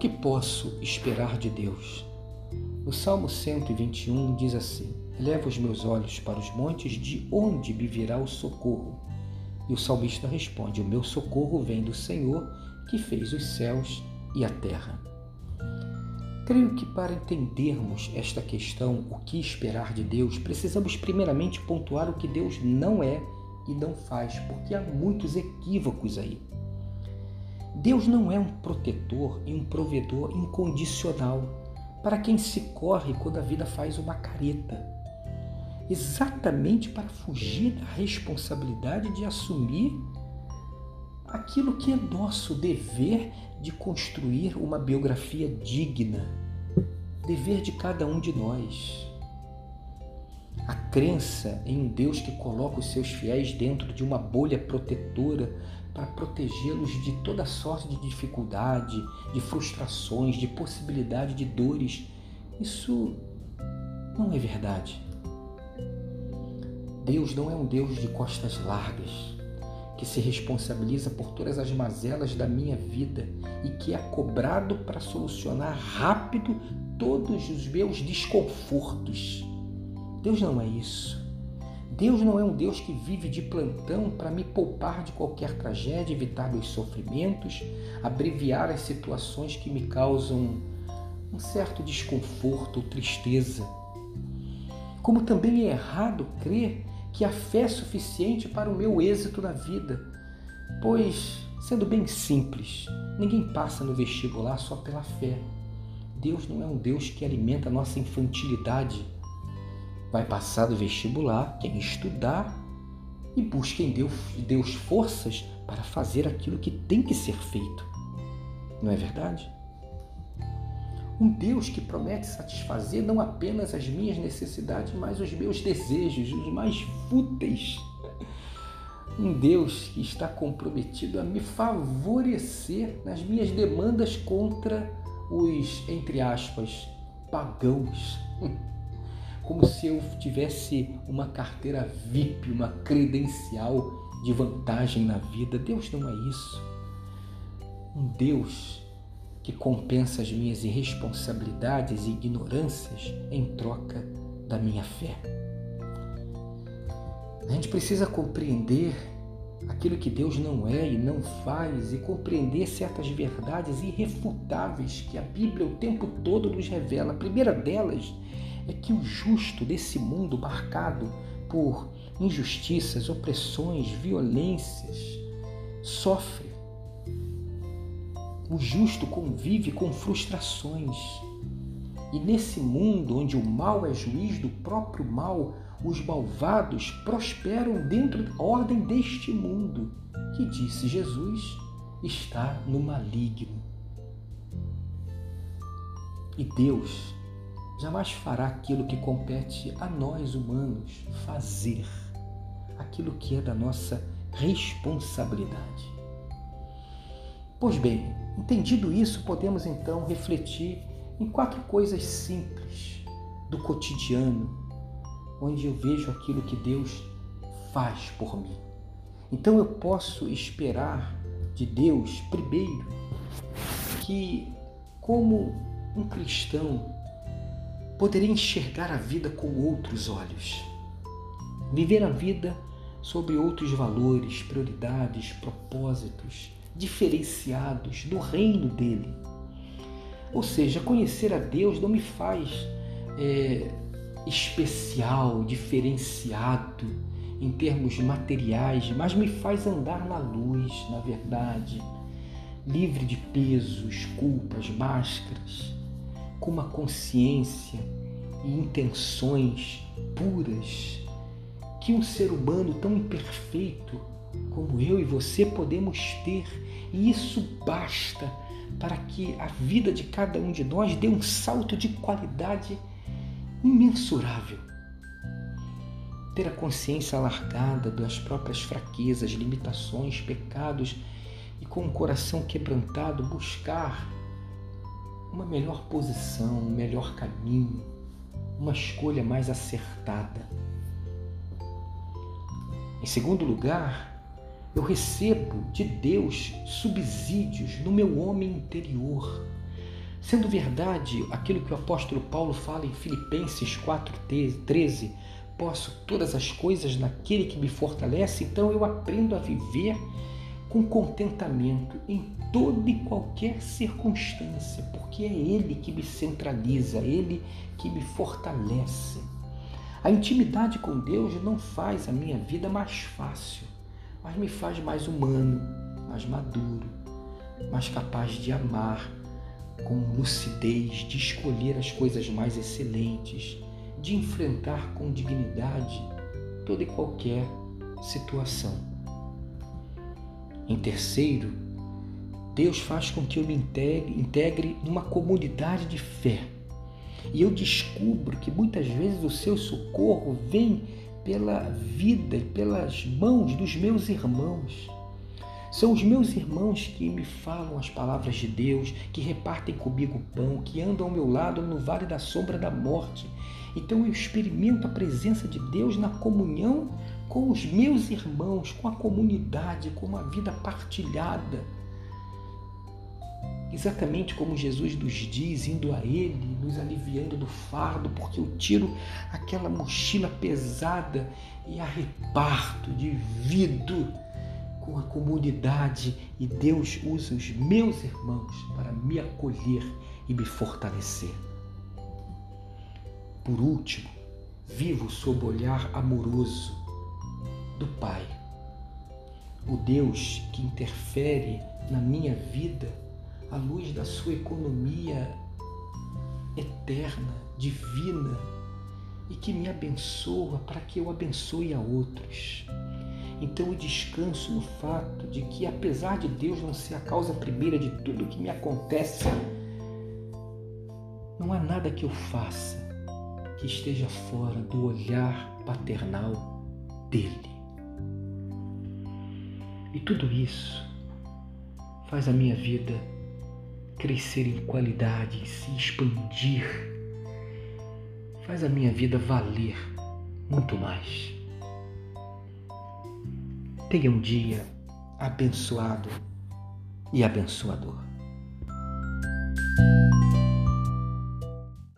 que posso esperar de Deus? O Salmo 121 diz assim: Eleva os meus olhos para os montes, de onde me virá o socorro? E o salmista responde: O meu socorro vem do Senhor, que fez os céus e a terra. Creio que para entendermos esta questão, o que esperar de Deus, precisamos primeiramente pontuar o que Deus não é e não faz, porque há muitos equívocos aí. Deus não é um protetor e um provedor incondicional para quem se corre quando a vida faz uma careta. Exatamente para fugir da responsabilidade de assumir aquilo que é nosso dever de construir uma biografia digna, dever de cada um de nós. A crença em um Deus que coloca os seus fiéis dentro de uma bolha protetora para protegê-los de toda sorte de dificuldade, de frustrações, de possibilidade de dores. Isso não é verdade. Deus não é um Deus de costas largas, que se responsabiliza por todas as mazelas da minha vida e que é cobrado para solucionar rápido todos os meus desconfortos. Deus não é isso. Deus não é um Deus que vive de plantão para me poupar de qualquer tragédia, evitar meus sofrimentos, abreviar as situações que me causam um certo desconforto ou tristeza. Como também é errado crer que a fé é suficiente para o meu êxito na vida, pois, sendo bem simples, ninguém passa no vestibular só pela fé. Deus não é um Deus que alimenta a nossa infantilidade vai passar do vestibular quem estudar e busca em Deus, Deus forças para fazer aquilo que tem que ser feito. Não é verdade? Um Deus que promete satisfazer não apenas as minhas necessidades, mas os meus desejos, os mais fúteis. Um Deus que está comprometido a me favorecer nas minhas demandas contra os, entre aspas, pagãos como se eu tivesse uma carteira VIP, uma credencial de vantagem na vida. Deus não é isso. Um Deus que compensa as minhas irresponsabilidades e ignorâncias em troca da minha fé. A gente precisa compreender aquilo que Deus não é e não faz e compreender certas verdades irrefutáveis que a Bíblia o tempo todo nos revela. A primeira delas é que o justo desse mundo marcado por injustiças, opressões, violências, sofre. O justo convive com frustrações. E nesse mundo onde o mal é juiz do próprio mal, os malvados prosperam dentro da ordem deste mundo, que disse Jesus, está no maligno. E Deus jamais fará aquilo que compete a nós humanos fazer, aquilo que é da nossa responsabilidade. Pois bem, entendido isso, podemos então refletir em quatro coisas simples do cotidiano, onde eu vejo aquilo que Deus faz por mim. Então eu posso esperar de Deus, primeiro, que, como um cristão, poderia enxergar a vida com outros olhos, viver a vida sob outros valores, prioridades, propósitos diferenciados do reino dele. Ou seja, conhecer a Deus não me faz é, especial, diferenciado em termos materiais, mas me faz andar na luz, na verdade, livre de pesos, culpas, máscaras com uma consciência e intenções puras que um ser humano tão imperfeito como eu e você podemos ter, e isso basta para que a vida de cada um de nós dê um salto de qualidade imensurável. Ter a consciência alargada das próprias fraquezas, limitações, pecados e com o coração quebrantado buscar uma melhor posição, um melhor caminho, uma escolha mais acertada. Em segundo lugar, eu recebo de Deus subsídios no meu homem interior Sendo verdade aquilo que o apóstolo Paulo fala em Filipenses 4,13, posso todas as coisas naquele que me fortalece, então eu aprendo a viver com contentamento em toda e qualquer circunstância, porque é Ele que me centraliza, é Ele que me fortalece. A intimidade com Deus não faz a minha vida mais fácil, mas me faz mais humano, mais maduro, mais capaz de amar com lucidez, de escolher as coisas mais excelentes, de enfrentar com dignidade toda e qualquer situação. Em terceiro, Deus faz com que eu me integre, integre numa comunidade de fé. E eu descubro que muitas vezes o seu socorro vem pela vida e pelas mãos dos meus irmãos. São os meus irmãos que me falam as palavras de Deus, que repartem comigo o pão, que andam ao meu lado no vale da sombra da morte. Então eu experimento a presença de Deus na comunhão com os meus irmãos, com a comunidade, com uma vida partilhada. Exatamente como Jesus nos diz, indo a Ele, nos aliviando do fardo, porque eu tiro aquela mochila pesada e a reparto, divido com a comunidade e Deus usa os meus irmãos para me acolher e me fortalecer. Por último, vivo sob olhar amoroso do Pai, o Deus que interfere na minha vida à luz da sua economia eterna, divina e que me abençoa para que eu abençoe a outros. Então eu descanso no fato de que, apesar de Deus não ser a causa primeira de tudo que me acontece, não há nada que eu faça que esteja fora do olhar paternal dele. E tudo isso faz a minha vida crescer em qualidade, se expandir, faz a minha vida valer muito mais. Tenha um dia abençoado e abençoador.